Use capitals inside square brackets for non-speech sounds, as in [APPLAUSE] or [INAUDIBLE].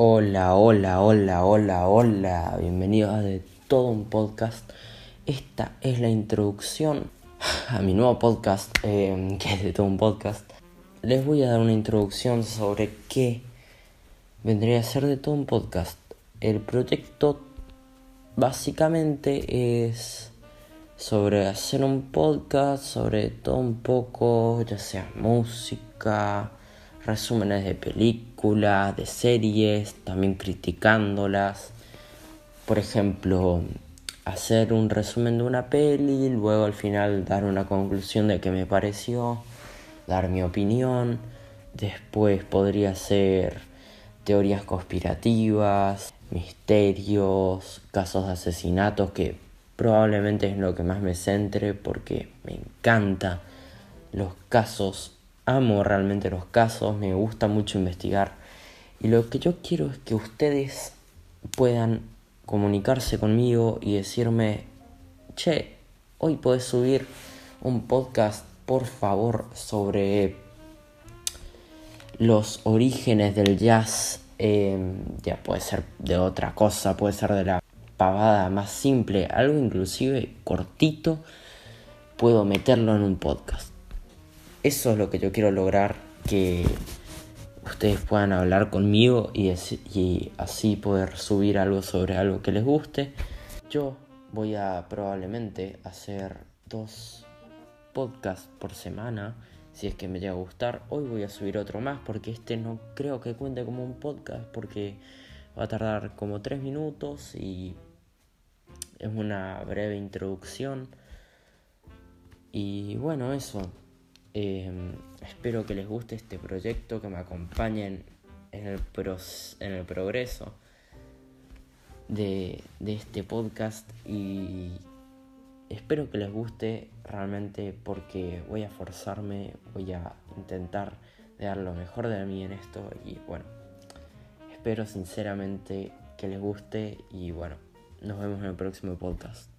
Hola, hola, hola, hola, hola. Bienvenidos a De Todo un Podcast. Esta es la introducción a mi nuevo podcast, eh, [LAUGHS] que es De Todo un Podcast. Les voy a dar una introducción sobre qué vendría a ser De Todo un Podcast. El proyecto básicamente es sobre hacer un podcast, sobre todo un poco, ya sea música resúmenes de películas, de series, también criticándolas. Por ejemplo, hacer un resumen de una peli, luego al final dar una conclusión de qué me pareció, dar mi opinión. Después podría ser teorías conspirativas, misterios, casos de asesinatos, que probablemente es lo que más me centre porque me encanta los casos amo realmente los casos, me gusta mucho investigar y lo que yo quiero es que ustedes puedan comunicarse conmigo y decirme, che, hoy puedes subir un podcast, por favor, sobre los orígenes del jazz. Em, ya puede ser de otra cosa, puede ser de la pavada más simple, algo inclusive cortito, puedo meterlo en un podcast. Eso es lo que yo quiero lograr, que ustedes puedan hablar conmigo y, así poder subir algo sobre algo que les guste. Yo voy a probablemente hacer dos podcasts por semana, si es que me llega a gustar. Hoy voy a subir otro más porque este no creo que cuente como un podcast porque va a tardar como tres minutos y es una breve introducción. Y bueno, eso. Em, espero que les guste este proyecto, que me acompañen en el, en el progreso de, de este podcast y espero que les guste realmente porque voy a forzarme, voy a intentar dar lo mejor de mí en esto y bueno, espero sinceramente que les guste y bueno, nos vemos en el próximo podcast.